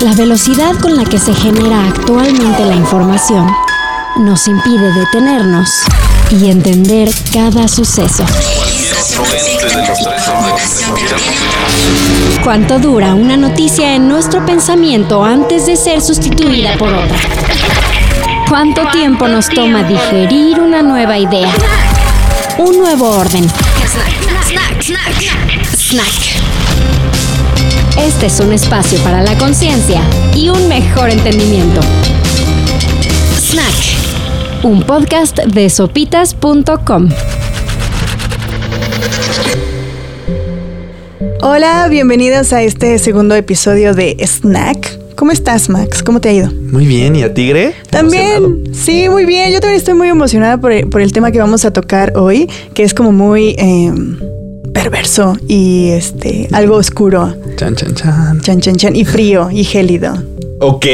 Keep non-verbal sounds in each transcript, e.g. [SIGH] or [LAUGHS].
La velocidad con la que se genera actualmente la información nos impide detenernos y entender cada suceso. ¿Cuánto dura una noticia en nuestro pensamiento antes de ser sustituida por otra? ¿Cuánto tiempo nos toma digerir una nueva idea? Un nuevo orden. Snack. Este es un espacio para la conciencia y un mejor entendimiento. Snack. Un podcast de sopitas.com. Hola, bienvenidos a este segundo episodio de Snack. ¿Cómo estás, Max? ¿Cómo te ha ido? Muy bien, ¿y a Tigre? También, sí, muy bien. Yo también estoy muy emocionada por el, por el tema que vamos a tocar hoy, que es como muy eh, perverso y este algo oscuro. Chan, chan, chan. Chan, chan, chan. Y frío y gélido. Ok.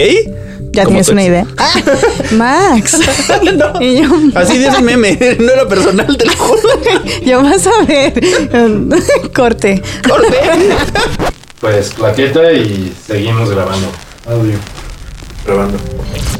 ¿Ya ¿Cómo tienes una idea? Ah, [LAUGHS] Max. [LAUGHS] No. Y yo, Así dice el meme, [LAUGHS] no era personal, te lo juro. yo vas a ver. Corte. Corte. Pues claqueta y seguimos grabando. Audio. Grabando.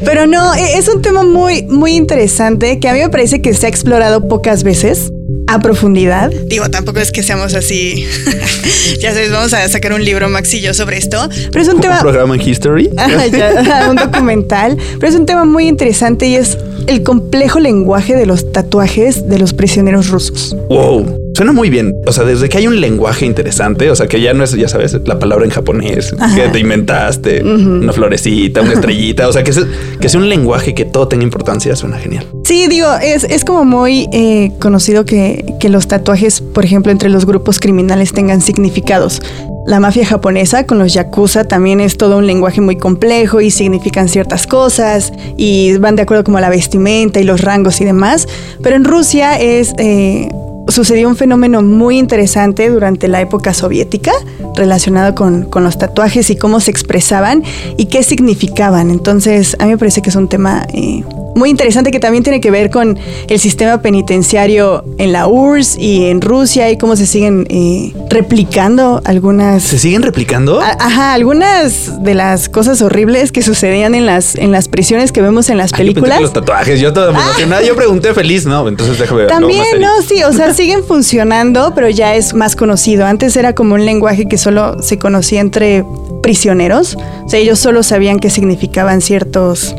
Pero no, e- es un tema muy, muy interesante que a mí me parece que se ha explorado pocas veces a profundidad. Digo, tampoco es que seamos así. [LAUGHS] ya sabes, vamos a sacar un libro, Max y yo, sobre esto. Pero es un Un tema. programa en History. [LAUGHS] Ya, un [LAUGHS] documental. Pero es un tema muy interesante y es el complejo lenguaje de los tatuajes de los prisioneros rusos. Wow. Suena muy bien. O sea, desde que hay un lenguaje interesante, o sea, que ya no es, ya sabes, la palabra en japonés que te inventaste, una florecita, una estrellita. O sea, que, es- que sea un lenguaje que todo tenga importancia, suena genial. Sí, digo, es, es como muy eh, conocido que, que los tatuajes, por ejemplo, entre los grupos criminales tengan significados. La mafia japonesa con los yakuza también es todo un lenguaje muy complejo y significan ciertas cosas y van de acuerdo como la vestimenta y los rangos y demás. Pero en Rusia es... eh, Sucedió un fenómeno muy interesante durante la época soviética relacionado con, con los tatuajes y cómo se expresaban y qué significaban. Entonces, a mí me parece que es un tema eh, muy interesante que también tiene que ver con el sistema penitenciario en la URSS y en Rusia y cómo se siguen eh, replicando algunas... ¿Se siguen replicando? a- Ajá, algunas de las cosas horribles que sucedían en las, en las prisiones que vemos en las Ay, yo pensé películas. que los tatuajes, yo toda emocionada, yo pregunté feliz, no, entonces déjame ver. También, no, sí, o sea, siguen funcionando, pero ya es más conocido. Antes era como un lenguaje que solo se conocía entre prisioneros. O sea, ellos solo sabían qué significaban ciertos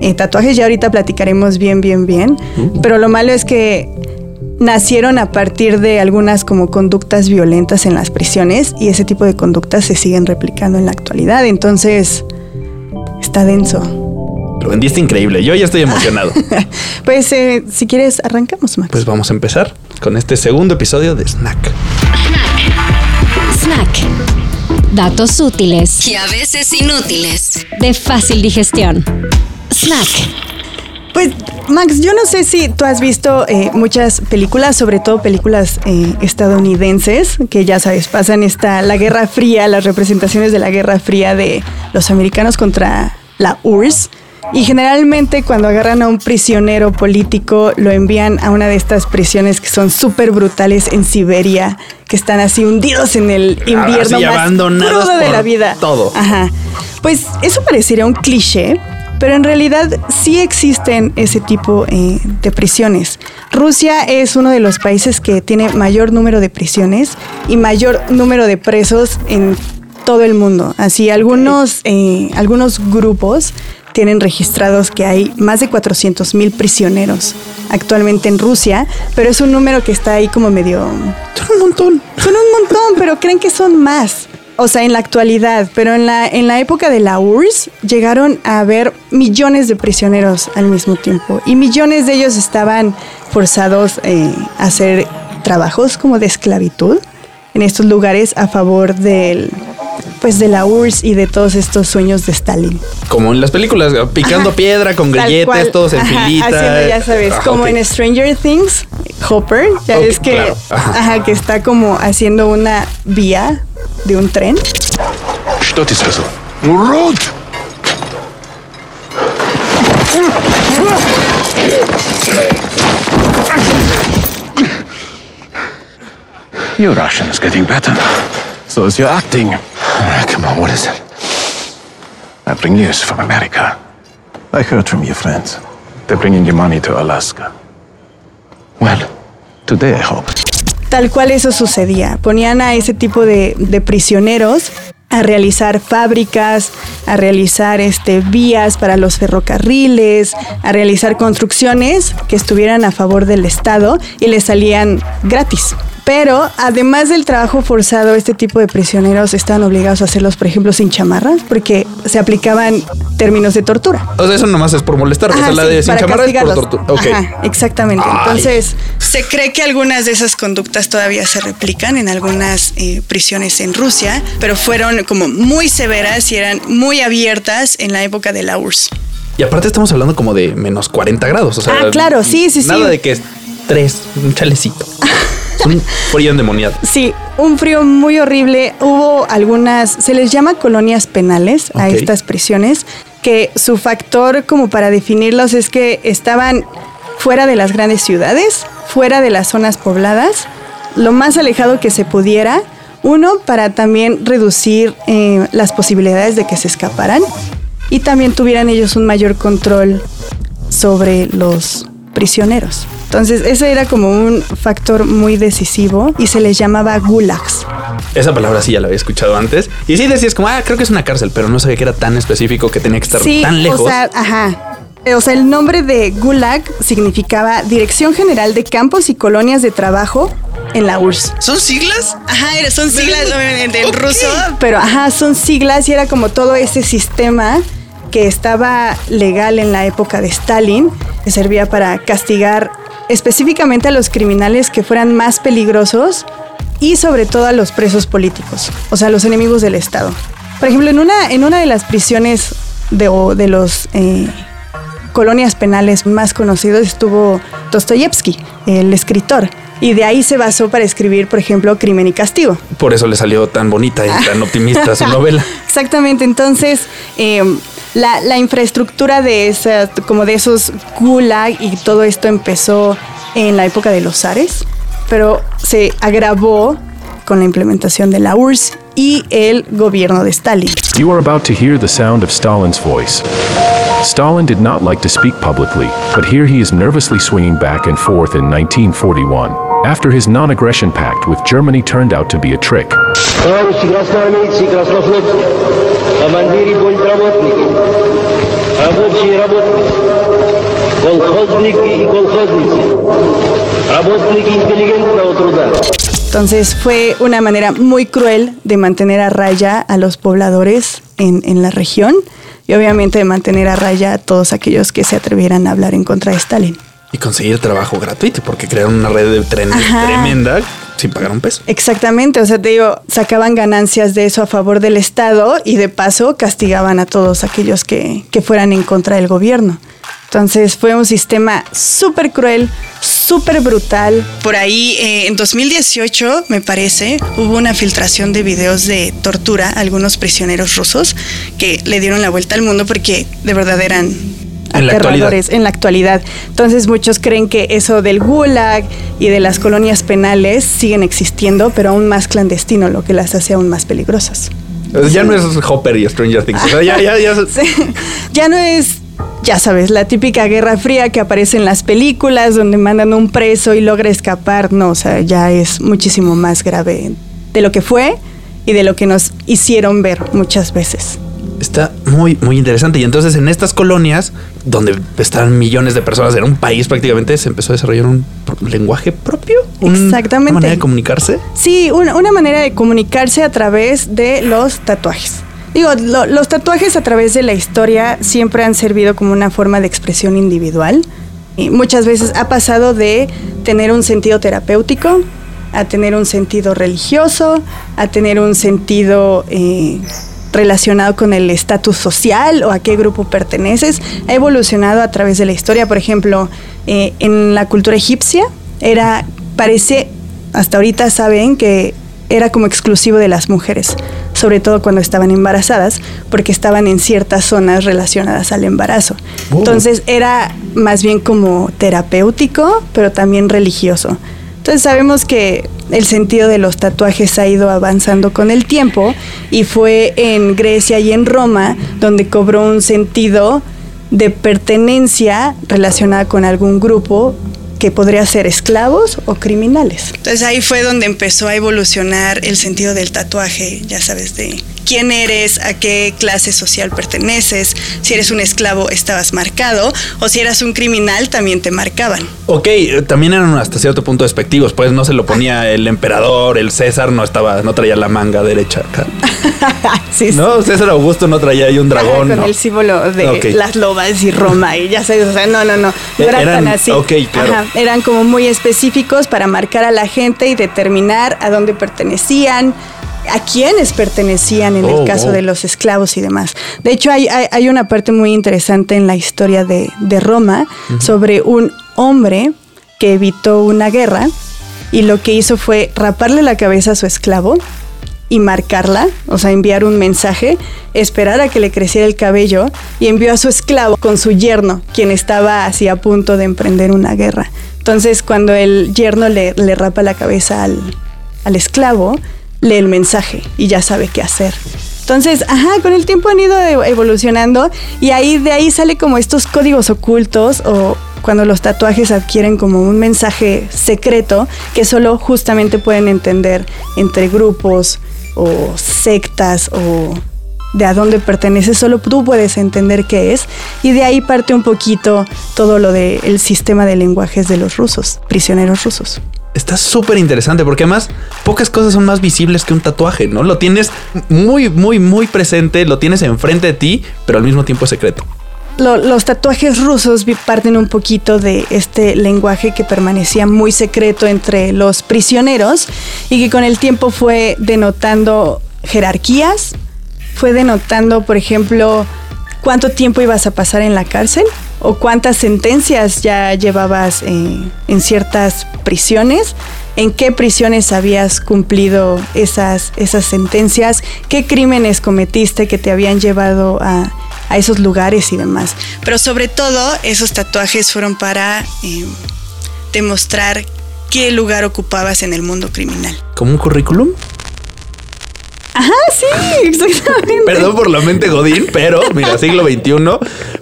eh, tatuajes. Ya ahorita platicaremos bien, bien, bien. Pero lo malo es que nacieron a partir de algunas como conductas violentas en las prisiones y ese tipo de conductas se siguen replicando en la actualidad. Entonces, está denso. Lo vendiste increíble, yo ya estoy emocionado. [LAUGHS] Pues, eh, si quieres, arrancamos, Max. Pues vamos a empezar con este segundo episodio de Snack. Snack. Datos útiles y a veces inútiles. de fácil digestión. Snack. Pues, Max, yo no sé si tú has visto eh, muchas películas, sobre todo películas eh, estadounidenses, que ya sabes, pasan esta, la Guerra Fría, las representaciones de la Guerra Fría de los americanos contra la URSS. Y generalmente cuando agarran a un prisionero político, lo envían a una de estas prisiones que son súper brutales en Siberia, que están así hundidos en el invierno Así más abandonados crudo de la vida. todo. Ajá. Pues eso parecería un cliché, pero en realidad sí existen ese tipo eh, de prisiones. Rusia es uno de los países que tiene mayor número de prisiones y mayor número de presos en todo el mundo. Así, algunos, eh, algunos grupos tienen registrados que hay más de 400 mil prisioneros actualmente en Rusia, pero es un número que está ahí como medio Son un montón. son un montón, pero creen que son más. O sea, en la actualidad, pero en la, en la época de la URSS llegaron a haber millones de prisioneros al mismo tiempo y millones de ellos estaban forzados eh, a hacer trabajos como de esclavitud en estos lugares a favor del, pues de la URSS y de todos estos sueños de Stalin. Como en las películas, picando piedra con grilletes, todos en Ajá, filita. Haciendo, ya sabes, ah, como en Stranger Things, Hopper, ya okay, ves que. Ajá, que está como haciendo una vía de un tren. Your Russian getting better. So is your acting. Ah, Come on, what is it? something news from America. I heard from your friends. They're bringing you money to Alaska. Well, today I hope. Tal cual eso sucedía. Ponían a ese tipo de, de prisioneros a realizar fábricas, a realizar este, vías para los ferrocarriles, a realizar construcciones que estuvieran a favor del Estado y les salían gratis. Pero además del trabajo forzado, este tipo de prisioneros estaban obligados a hacerlos, por ejemplo, sin chamarras, porque se aplicaban términos de tortura. O sea, eso nomás es por molestar. Ajá, o sea, la sí, de sin para chamarra es por tortura. Ajá, exactamente. Ay. Entonces, se cree que algunas de esas conductas todavía se replican en algunas eh, prisiones en Rusia, pero fueron como muy severas y eran muy abiertas en la época de la URSS. Y aparte estamos hablando como de menos 40 grados. O sea, Ah, claro, sí, sí, sí. Nada de que es tres, un chalecito. [LAUGHS] es un frío endemoniado. Sí, un frío muy horrible. Hubo algunas, se les llama colonias penales a estas prisiones, que su factor como para definirlos es que estaban fuera de las grandes ciudades, fuera de las zonas pobladas, lo más alejado que se pudiera. Uno, para también reducir eh, las posibilidades de que se escaparan y también tuvieran ellos un mayor control sobre los prisioneros. Entonces, ese era como un factor muy decisivo y se les llamaba gulags. Esa palabra sí ya la había escuchado antes. Y sí decías como, ah, creo que es una cárcel, pero no sabía que era tan específico que tenía que estar Sí, tan lejos. o sea, ajá. Eh, O sea, el nombre de gulag significaba Dirección General de Campos y Colonias de Trabajo en la URSS. ¿Son siglas? Ajá, son siglas obviamente en ruso, pero ajá, son siglas y era como todo ese sistema que estaba legal en la época de Stalin, que servía para castigar específicamente a los criminales que fueran más peligrosos y sobre todo a los presos políticos, o sea, los enemigos del Estado. Por ejemplo, en una, en una de las prisiones de, o de los eh, colonias penales más conocidos estuvo Dostoyevsky, el escritor. Y de ahí se basó para escribir, por ejemplo, Crimen y Castigo. Por eso le salió tan bonita y [LAUGHS] tan optimista su novela. Exactamente, entonces eh, la, la infraestructura de esa, como de esos gulag y todo esto empezó en la época de los zares, pero se agravó con la implementación de la URSS y el gobierno de Stalin. You are about to hear the sound of Stalin's voice. Stalin did not like to speak publicly, but here he is nervously swinging back and forth in 1941, after his non aggression pact with Germany turned out to be a trick Товарищи красноармейцы и краснофлотцы, командиры политработники, рабочие работники, колхозники и колхозницы, работники интеллигентного труда. Entonces fue una manera muy cruel de mantener a raya a los pobladores en, en la región y obviamente de mantener a raya a todos aquellos que se atrevieran a hablar en contra de Stalin. Y conseguir trabajo gratuito, porque crearon una red de trenes Ajá. tremenda sin pagar un peso. Exactamente, o sea, te digo, sacaban ganancias de eso a favor del Estado y de paso castigaban a todos aquellos que, que fueran en contra del gobierno. Entonces fue un sistema súper cruel, súper brutal. Por ahí, eh, en 2018, me parece, hubo una filtración de videos de tortura a algunos prisioneros rusos que le dieron la vuelta al mundo porque de verdad eran En la aterradores en la actualidad. Entonces muchos creen que eso del gulag y de las colonias penales siguen existiendo, pero aún más clandestino, lo que las hace aún más peligrosas. Ya no es Hopper y Stranger Things. O sea, ya, ya, ya. [LAUGHS] Sí. Ya no es, ya sabes, la típica guerra fría que aparece en las películas donde mandan un preso y logra escapar. No, o sea, ya es muchísimo más grave de lo que fue y de lo que nos hicieron ver muchas veces. Está muy, muy interesante. Y entonces en estas colonias, donde estaban millones de personas, en un país prácticamente, se empezó a desarrollar un lenguaje propio. Un- Exactamente. Una manera de comunicarse. Sí, una, una manera de comunicarse a través de los tatuajes. Digo, lo- los tatuajes a través de la historia siempre han servido como una forma de expresión individual. Y muchas veces ha pasado de tener un sentido terapéutico a tener un sentido religioso, a tener un sentido eh, relacionado con el estatus social o a qué grupo perteneces. Ha evolucionado a través de la historia. Por ejemplo, eh, en la cultura egipcia era, parece, hasta ahorita saben que era como exclusivo de las mujeres, sobre todo cuando estaban embarazadas, porque estaban en ciertas zonas relacionadas al embarazo. Oh. Entonces era más bien como terapéutico, pero también religioso. Entonces sabemos que el sentido de los tatuajes ha ido avanzando con el tiempo y fue en Grecia y en Roma donde cobró un sentido de pertenencia relacionada con algún grupo que podría ser esclavos o criminales. Entonces ahí fue donde empezó a evolucionar el sentido del tatuaje, ya sabes, de quién eres, a qué clase social perteneces, si eres un esclavo estabas marcado o si eras un criminal también te marcaban. Ok, también eran hasta cierto punto despectivos, pues no se lo ponía [LAUGHS] el emperador, el César no estaba, no traía la manga derecha acá. [LAUGHS] sí, No, César Augusto no traía ahí un dragón. con no. el símbolo de las lobas y Roma y ya sabes, o sea, no, no, no, no Eh, era eran- tan así. ok, claro. Ajá, eran como muy específicos para marcar a la gente y determinar a dónde pertenecían, a quiénes pertenecían en Oh, el caso wow. de los esclavos y demás. De hecho, hay, hay, hay una parte muy interesante en la historia de, de Roma sobre un hombre que evitó una guerra y lo que hizo fue raparle la cabeza a su esclavo y marcarla, o sea, enviar un mensaje, esperar a que le creciera el cabello y envió a su esclavo con su yerno, quien estaba así a punto de emprender una guerra. Entonces, cuando el yerno le, le rapa la cabeza al, al esclavo, lee el mensaje y ya sabe qué hacer. Entonces, ajá, con el tiempo han ido evolucionando y ahí de ahí sale como estos códigos ocultos o cuando los tatuajes adquieren como un mensaje secreto que solo justamente pueden entender entre grupos o sectas o de a dónde pertenece, solo tú puedes entender qué es y de ahí parte un poquito todo lo del sistema de lenguajes de los rusos, prisioneros rusos. Está súper interesante porque además pocas cosas son más visibles que un tatuaje, ¿no? Lo tienes muy, muy, muy presente, lo tienes enfrente de ti, pero al mismo tiempo es secreto. Lo- los tatuajes rusos parten un poquito de este lenguaje que permanecía muy secreto entre los prisioneros y que con el tiempo fue denotando jerarquías, fue denotando, por ejemplo, cuánto tiempo ibas a pasar en la cárcel o cuántas sentencias ya llevabas eh, en ciertas prisiones, en qué prisiones habías cumplido esas, esas sentencias, qué crímenes cometiste que te habían llevado a, a esos lugares y demás. Pero sobre todo, esos tatuajes fueron para eh, demostrar qué lugar ocupabas en el mundo criminal. ¿Como un currículum? Ajá, sí, exactamente. [LAUGHS] Perdón por la mente Godín, pero mira, siglo XXI.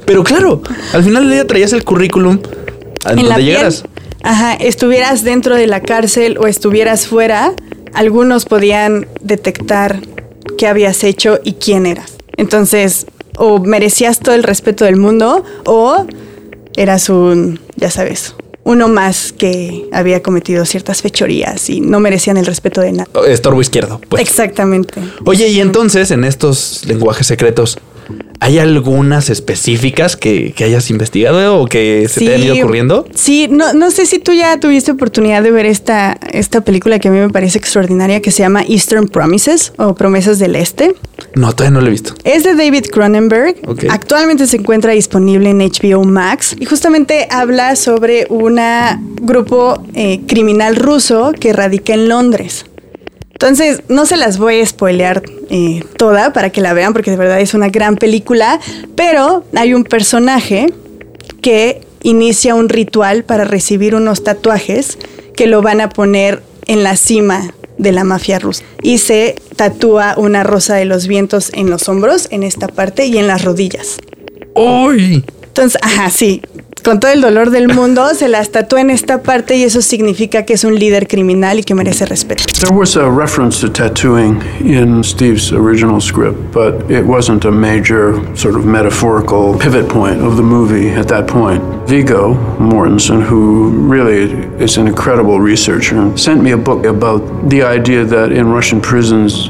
Pero claro, al final del día traías el currículum a en donde llegaras. Ajá, estuvieras dentro de la cárcel o estuvieras fuera, algunos podían detectar qué habías hecho y quién eras. Entonces, o merecías todo el respeto del mundo o eras un, ya sabes, uno más que había cometido ciertas fechorías y no merecían el respeto de nadie. Estorbo izquierdo. Pues. Exactamente. Oye, y entonces en estos lenguajes secretos, ¿hay algunas específicas que, que hayas investigado o que se te han ido ocurriendo? Sí, no, no sé si tú ya tuviste oportunidad de ver esta, esta película que a mí me parece extraordinaria que se llama Eastern Promises o Promesas del Este. No, todavía no lo he visto. Es de David Cronenberg. Ok. Actualmente se encuentra disponible en HBO Max y justamente habla sobre un grupo eh, criminal ruso que radica en Londres. Entonces, no se las voy a spoilear eh, toda para que la vean porque de verdad es una gran película, pero hay un personaje que inicia un ritual para recibir unos tatuajes que lo van a poner en la cima de la mafia rusa. Y se tatúa una rosa de los vientos en los hombros, en esta parte, y en las rodillas. ¡Uy! Entonces, ajá, sí, con todo el dolor del mundo, [LAUGHS] se las tatúa en esta parte y eso significa que es un líder criminal y que merece respeto. There was a reference to tattooing in Steve's original script, but it wasn't a major sort of metaphorical pivot point of the movie at that point. Vigo Mortensen, who really is an incredible researcher, sent me a book about the idea that in Russian prisons,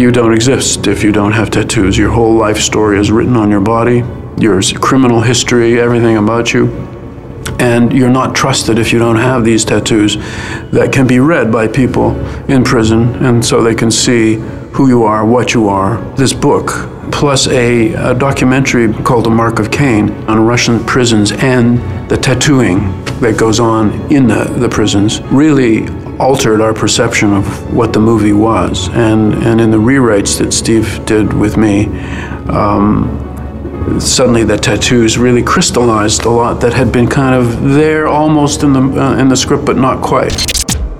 you don't exist if you don't have tattoos. Your whole life story is written on your body, your criminal history, everything about you. And you're not trusted if you don't have these tattoos that can be read by people in prison, and so they can see who you are, what you are. This book, plus a, a documentary called The Mark of Cain on Russian prisons and the tattooing that goes on in the, the prisons, really altered our perception of what the movie was. And, and in the rewrites that Steve did with me, um, suddenly the tattoos really crystallized a lot that had been kind of there almost in the uh, in the script but not quite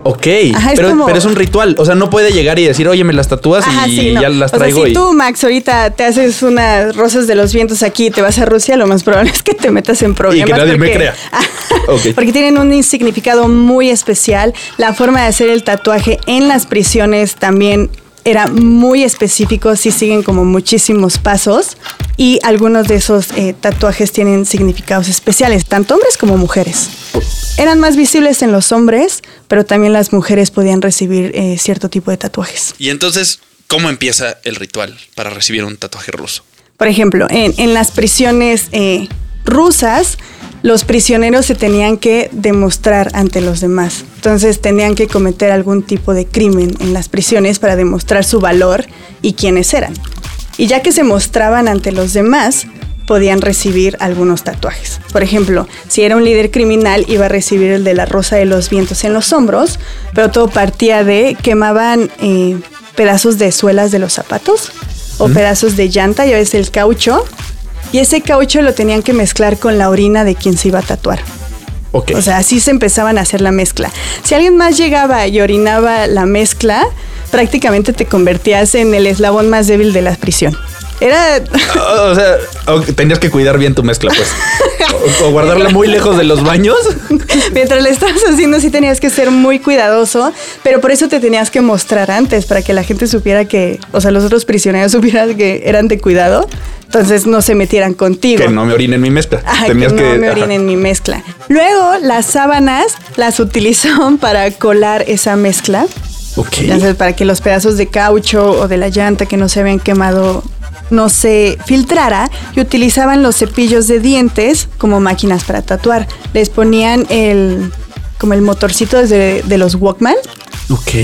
Ok, Ajá, es pero, como- pero es un ritual. O sea, no puede llegar y decir, oye, me las tatúas Ajá, y sí, no. ya las O sea, traigo. si y... tú, Max, ahorita te haces unas rosas de los vientos aquí y te vas a Rusia, lo más probable [LAUGHS] es que te metas en problemas. nadie me porque- crea. [LAUGHS] Ok. Porque tienen un significado muy especial. La forma de hacer el tatuaje en las prisiones también era muy específico, sí siguen como muchísimos pasos y algunos de esos eh, tatuajes tienen significados especiales, tanto hombres como mujeres. Eran más visibles en los hombres, pero también las mujeres podían recibir eh, cierto tipo de tatuajes. Y entonces, ¿cómo empieza el ritual para recibir un tatuaje ruso? Por ejemplo, en, en las prisiones eh, rusas, los prisioneros se tenían que demostrar ante los demás. Entonces tenían que cometer algún tipo de crimen en las prisiones para demostrar su valor y quiénes eran. Y ya que se mostraban ante los demás, podían recibir algunos tatuajes. Por ejemplo, si era un líder criminal, iba a recibir el de la rosa de los vientos en los hombros, pero todo partía de quemaban eh, pedazos de suelas de los zapatos o pedazos de llanta, ya ves el caucho, y ese caucho lo tenían que mezclar con la orina de quien se iba a tatuar. Ok. O sea, así se empezaban a hacer la mezcla. Si alguien más llegaba y orinaba la mezcla, prácticamente te convertías en el eslabón más débil de la prisión. Era o sea, tenías que cuidar bien tu mezcla, pues. O, o guardarla muy lejos de los baños. Mientras le estabas haciendo, sí tenías que ser muy cuidadoso, pero por eso te tenías que mostrar antes, para que la gente supiera que, o sea, los otros prisioneros [LAUGHS] supieran que eran de cuidado, entonces no se metieran contigo. Que no me orinen mi mezcla. Ajá, Tenías que no que. me ajá. orinen mi mezcla. Luego, las sábanas las utilizaban para colar esa mezcla. Ok. Ya sabes, para que los pedazos de caucho o de la llanta que no se habían quemado no se filtrara y utilizaban los cepillos de dientes como máquinas para tatuar. Les ponían el como el motorcito desde de los Walkman Ok.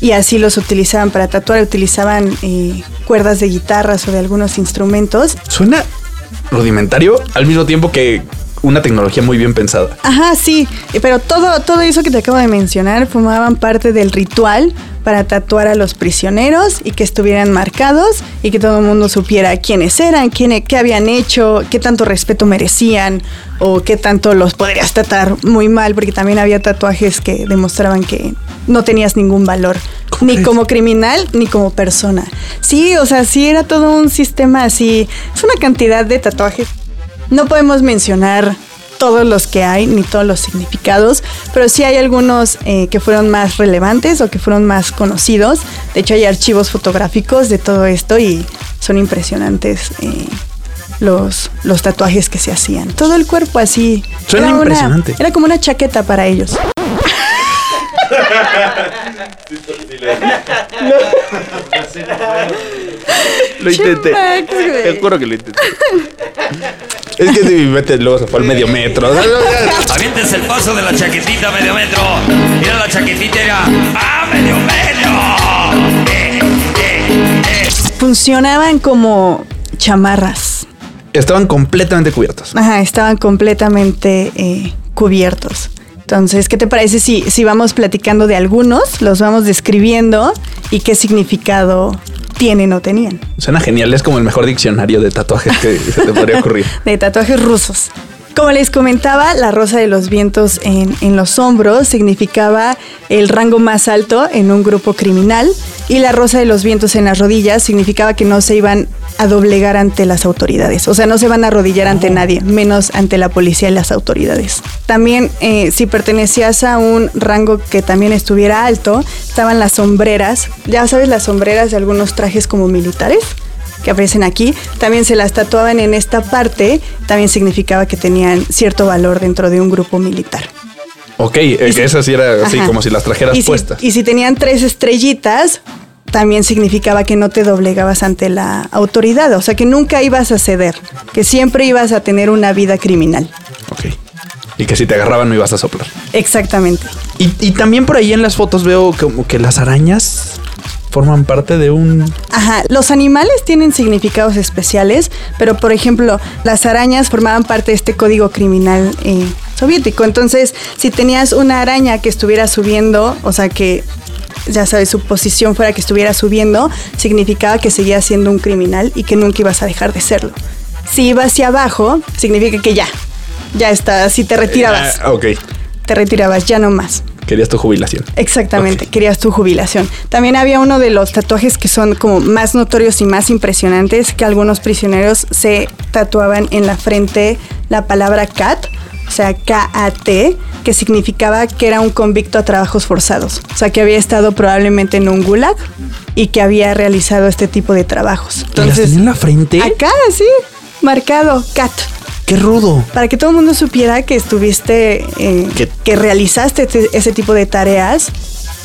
y así los utilizaban para tatuar. Utilizaban eh, cuerdas de guitarras o de algunos instrumentos. Suena rudimentario al mismo tiempo que una tecnología muy bien pensada. Ajá, sí, pero todo, todo eso que te acabo de mencionar formaban parte del ritual para tatuar a los prisioneros y que estuvieran marcados y que todo el mundo supiera quiénes eran, quién, qué habían hecho, qué tanto respeto merecían o qué tanto los podrías tratar muy mal, porque también había tatuajes que demostraban que no tenías ningún valor, ¿Cómo ni como criminal ni como persona. Sí, o sea, sí era todo un sistema así, es una cantidad de tatuajes no podemos mencionar todos los que hay ni todos los significados, pero sí hay algunos eh, que fueron más relevantes o que fueron más conocidos. De hecho, hay archivos fotográficos de todo esto y son impresionantes eh, los, los tatuajes que se hacían. Todo el cuerpo así. Suena Era una- impresionante. era como una chaqueta para ellos. [LAUGHS] Lo intenté. Te juro que lo intenté. Es que si mente luego se fue al medio metro. [LAUGHS] Aviéntense el paso de la chaquetita medio metro. Mira la chaquetita, era ¡Ah, medio metro! Eh, eh, eh. Funcionaban como chamarras. Estaban completamente cubiertos. Ajá, estaban completamente eh, cubiertos. Entonces, ¿qué te parece si, si vamos platicando de algunos, los vamos describiendo y qué significado tienen o tenían? Suena genial. Es como el mejor diccionario de tatuajes que [LAUGHS] se te podría ocurrir. De tatuajes rusos. Como les comentaba, la rosa de los vientos en, en los hombros significaba el rango más alto en un grupo criminal y la rosa de los vientos en las rodillas significaba que no se iban a doblegar ante las autoridades. O sea, no se van a arrodillar ante nadie, menos ante la policía y las autoridades. También, eh, si pertenecías a un rango que también estuviera alto, estaban las sombreras. Ya sabes, las sombreras de algunos trajes como militares que aparecen aquí, también se las tatuaban en esta parte, también significaba que tenían cierto valor dentro de un grupo militar. Ok, eh, que esa sí era así Ajá. como si las trajeras y si, puestas. Y si tenían tres estrellitas, también significaba que no te doblegabas ante la autoridad, o sea que nunca ibas a ceder, que siempre ibas a tener una vida criminal. Ok. Y que si te agarraban no ibas a soplar. Exactamente. Y, y también por ahí en las fotos veo como que las arañas forman parte de un... Ajá, los animales tienen significados especiales, pero por ejemplo, las arañas formaban parte de este código criminal eh, soviético. Entonces, si tenías una araña que estuviera subiendo, o sea que ya sabes, su posición fuera que estuviera subiendo, significaba que seguía siendo un criminal y que nunca ibas a dejar de serlo. Si iba hacia abajo, significa que ya, ya está, si te retirabas, Ah, ok. te retirabas, ya no más. Querías tu jubilación. Exactamente, querías tu jubilación. También había uno de los tatuajes que son como más notorios y más impresionantes que algunos prisioneros se tatuaban en la frente la palabra CAT, o sea, K-A-T, que significaba que era un convicto a trabajos forzados. O sea, que había estado probablemente en un gulag y que había realizado este tipo de trabajos. ¿Y las tenía en la frente? acá, sí, marcado CAT ¡Qué rudo! para que todo el mundo supiera que estuviste, eh, Que- realizaste te- ese tipo de tareas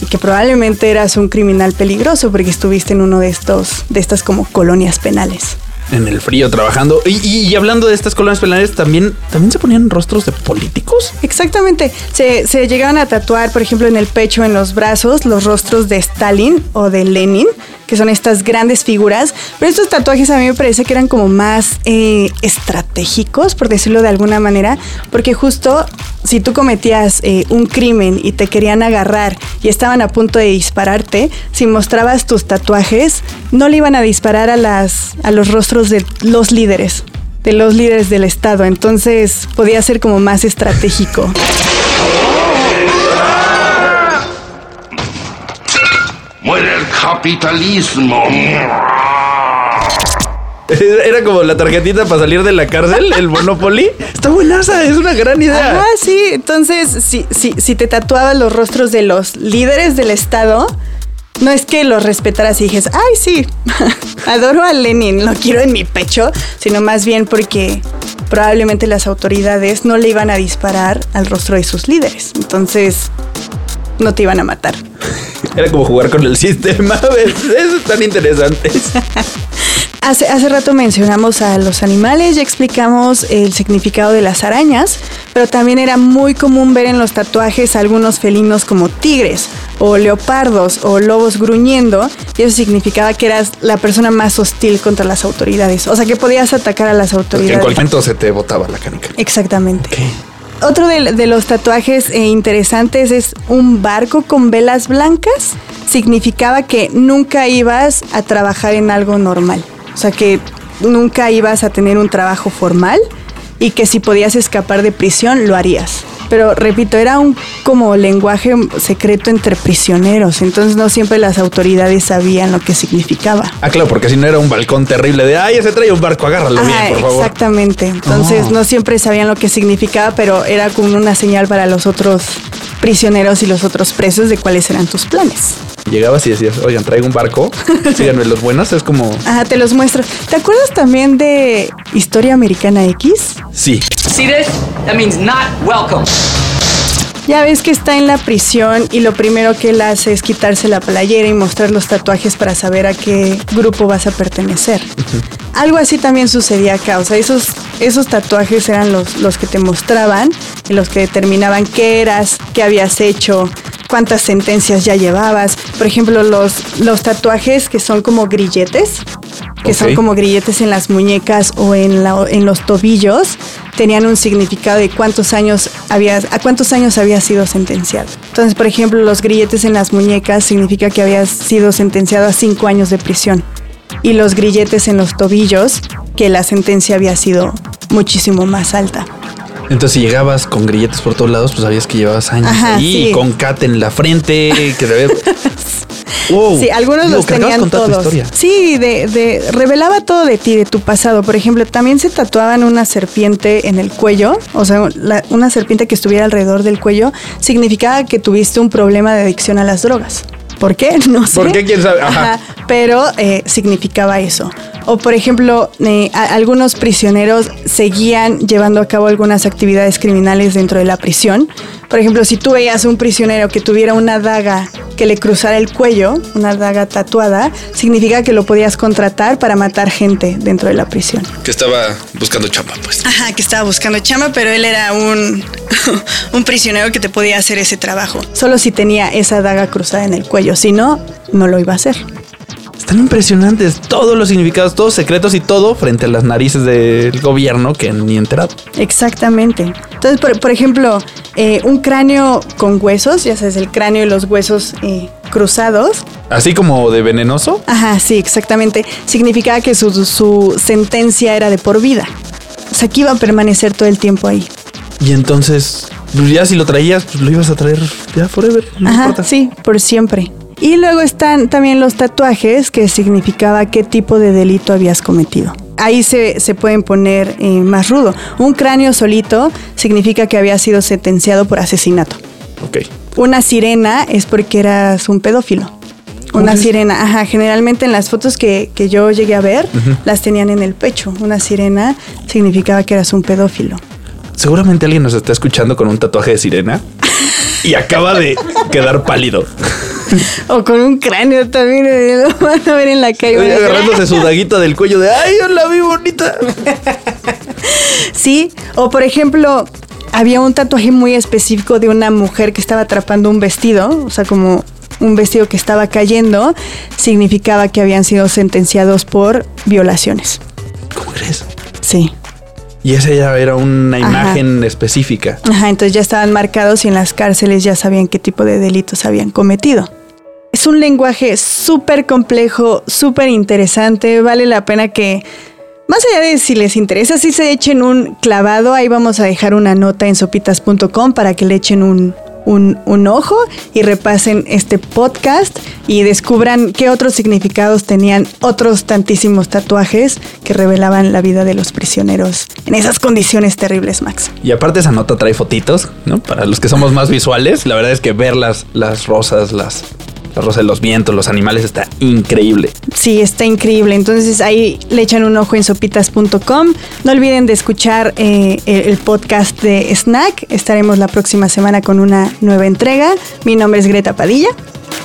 y que probablemente eras un criminal peligroso porque estuviste en uno de estos, de estas como colonias penales. En el frío trabajando. Y, y- hablando de estas colonias penales, también, también se ponían rostros de políticos. Exactamente. Se, se llegaban a tatuar, por ejemplo, en el pecho, en los brazos, los rostros de Stalin o de Lenin, que son estas grandes figuras. Pero estos tatuajes a mí me parece que eran como más eh, estratégicos, por decirlo de alguna manera, porque justo si tú cometías eh, un crimen y te querían agarrar y estaban a punto de dispararte, si mostrabas tus tatuajes, no le iban a disparar a, las, a los rostros de los líderes de los líderes del Estado, entonces podía ser como más estratégico. ¡Muere el capitalismo! [LAUGHS] Era como la tarjetita para salir de la cárcel, el Monopoly. Está buenaza, es una gran idea. Ah, sí, entonces si, si, si te tatuabas los rostros de los líderes del Estado, no es que los respetaras y dijes, ay, sí, [LAUGHS] adoro a Lenin, lo quiero en mi pecho, sino más bien porque probablemente las autoridades no le iban a disparar al rostro de sus líderes. Entonces, no te iban a matar. Era como jugar con el sistema. [LAUGHS] Eso es tan interesante. [LAUGHS] Hace, hace rato mencionamos a los animales, ya explicamos el significado de las arañas, pero también era muy común ver en los tatuajes algunos felinos como tigres o leopardos o lobos gruñendo, y eso significaba que eras la persona más hostil contra las autoridades, o sea que podías atacar a las Que en autoridades. cualquier momento se te botaba la canica. Exactamente. Otro de, los tatuajes eh, interesantes es un barco con velas blancas. Significaba que nunca ibas a trabajar en algo normal. O sea, que nunca ibas a tener un trabajo formal y que si podías escapar de prisión lo harías. Pero repito, era un como lenguaje secreto entre prisioneros, entonces no siempre las autoridades sabían lo que significaba. Ah, claro, porque si no era un balcón terrible de, ay, ese trae un barco, agárralo Ajá, bien, por favor. Exactamente. Entonces Oh. no siempre sabían lo que significaba, pero era como una señal para los otros prisioneros y los otros presos de cuáles eran tus planes. Llegabas y decías, oigan, traigo un barco, [LAUGHS] síganme los buenos, es como, Ajá, te los muestro. ¿Te acuerdas también de Historia Americana X? sí. See this? That means not welcome. Ya ves que está en la prisión y lo primero que él hace es quitarse la playera y mostrar los tatuajes para saber a qué grupo vas a pertenecer. Algo así también sucedía acá, o sea, esos, esos tatuajes eran los, los que te mostraban y los que determinaban qué eras, qué habías hecho, cuántas sentencias ya llevabas. Por ejemplo, los, los tatuajes que son como grilletes, que son como grilletes en las muñecas o en, la- en los tobillos, tenían un significado de cuántos años habías, a cuántos años habías sido sentenciado. Entonces, por ejemplo, los grilletes en las muñecas significa que habías sido sentenciado a cinco años de prisión. Y los grilletes en los tobillos, que la sentencia había sido muchísimo más alta. Entonces, si llegabas con grilletes por todos lados, pues sabías que llevabas años Ajá, ahí, sí. con cat en la frente, que ve. [LAUGHS] Wow. Sí, algunos Digo, los tenían todos. historia. Sí, de, de- revelaba todo de ti, de tu pasado. Por ejemplo, también se tatuaban una serpiente en el cuello, o sea, la- una serpiente que estuviera alrededor del cuello, significaba que tuviste un problema de adicción a las drogas. ¿Por qué? [LAUGHS] No sé. ¿Por qué? ¿Quién sabe? Ajá. pero eh, significaba eso. O por ejemplo, eh, a- algunos prisioneros seguían llevando a cabo algunas actividades criminales dentro de la prisión. Por ejemplo, si tú veías un prisionero que tuviera una daga que le cruzara el cuello, una daga tatuada, significa que lo podías contratar para matar gente dentro de la prisión. Que estaba buscando chamba, pues. Ajá, que estaba buscando chamba, pero él era un, [LAUGHS] un prisionero que te podía hacer ese trabajo. Solo si tenía esa daga cruzada en el cuello, si no, no lo iba a hacer. Están impresionantes todos los significados, todos secretos y todo frente a las narices del gobierno que ni enterado. Exactamente. Entonces, por, por ejemplo, eh, un cráneo con huesos, ya sabes, el cráneo y los huesos eh, cruzados. Así como de venenoso. Ajá, sí, exactamente. Significaba que su, su sentencia era de por vida. O sea, que iba a permanecer todo el tiempo ahí. Y entonces, pues ya si lo traías, pues lo ibas a traer ya forever. No Ajá, importa. sí, por siempre. Y luego están también los tatuajes, que significaba qué tipo de delito habías cometido. Ahí se, se pueden poner eh, más rudo. Un cráneo solito significa que había sido sentenciado por asesinato. Ok. Una sirena es porque eras un pedófilo. Una sirena, ajá, generalmente en las fotos que, que yo llegué a ver, las tenían en el pecho. Una sirena significaba que eras un pedófilo. Seguramente alguien nos está escuchando con un tatuaje de sirena y acaba de [LAUGHS] quedar pálido. O con un cráneo también, lo van a ver en la calle. decir, Agarrándose su daguita del cuello de ¡ay, yo la vi bonita! Sí, o por ejemplo, había un tatuaje muy específico de una mujer que estaba atrapando un vestido, o sea, como un vestido que estaba cayendo, significaba que habían sido sentenciados por violaciones. ¿Cómo crees? Sí. Y esa ya era una Ajá. imagen específica. Ajá, entonces ya estaban marcados y en las cárceles ya sabían qué tipo de delitos habían cometido. Es un lenguaje súper complejo, súper interesante, vale la pena que, más allá de si les interesa, si se echen un clavado, ahí vamos a dejar una nota en sopitas.com para que le echen un, un, un ojo y repasen este podcast y descubran qué otros significados tenían otros tantísimos tatuajes que revelaban la vida de los prisioneros en esas condiciones terribles, Max. Y aparte esa nota trae fotitos, ¿no? Para los que somos más visuales, la verdad es que ver las, las rosas, las, las rosas de los vientos, los animales está increíble. Sí, está increíble. Entonces ahí le echan un ojo en sopitas.com. No olviden de escuchar eh, el, el podcast de Snack. Estaremos la próxima semana con una nueva entrega. Mi nombre es Greta Padilla.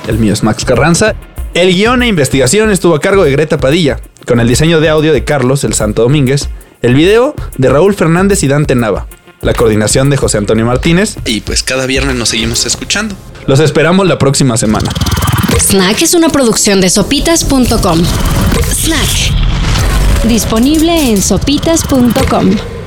El mío es Max Carranza. El guion e investigación estuvo a cargo de Greta Padilla, con el diseño de audio de Carlos El Santo Domínguez, el video de Raúl Fernández y Dante Nava, la coordinación de José Antonio Martínez. Y pues cada viernes nos seguimos escuchando. Los esperamos la próxima semana. Snack es una producción de sopitas.com. Snack. Disponible en sopitas.com.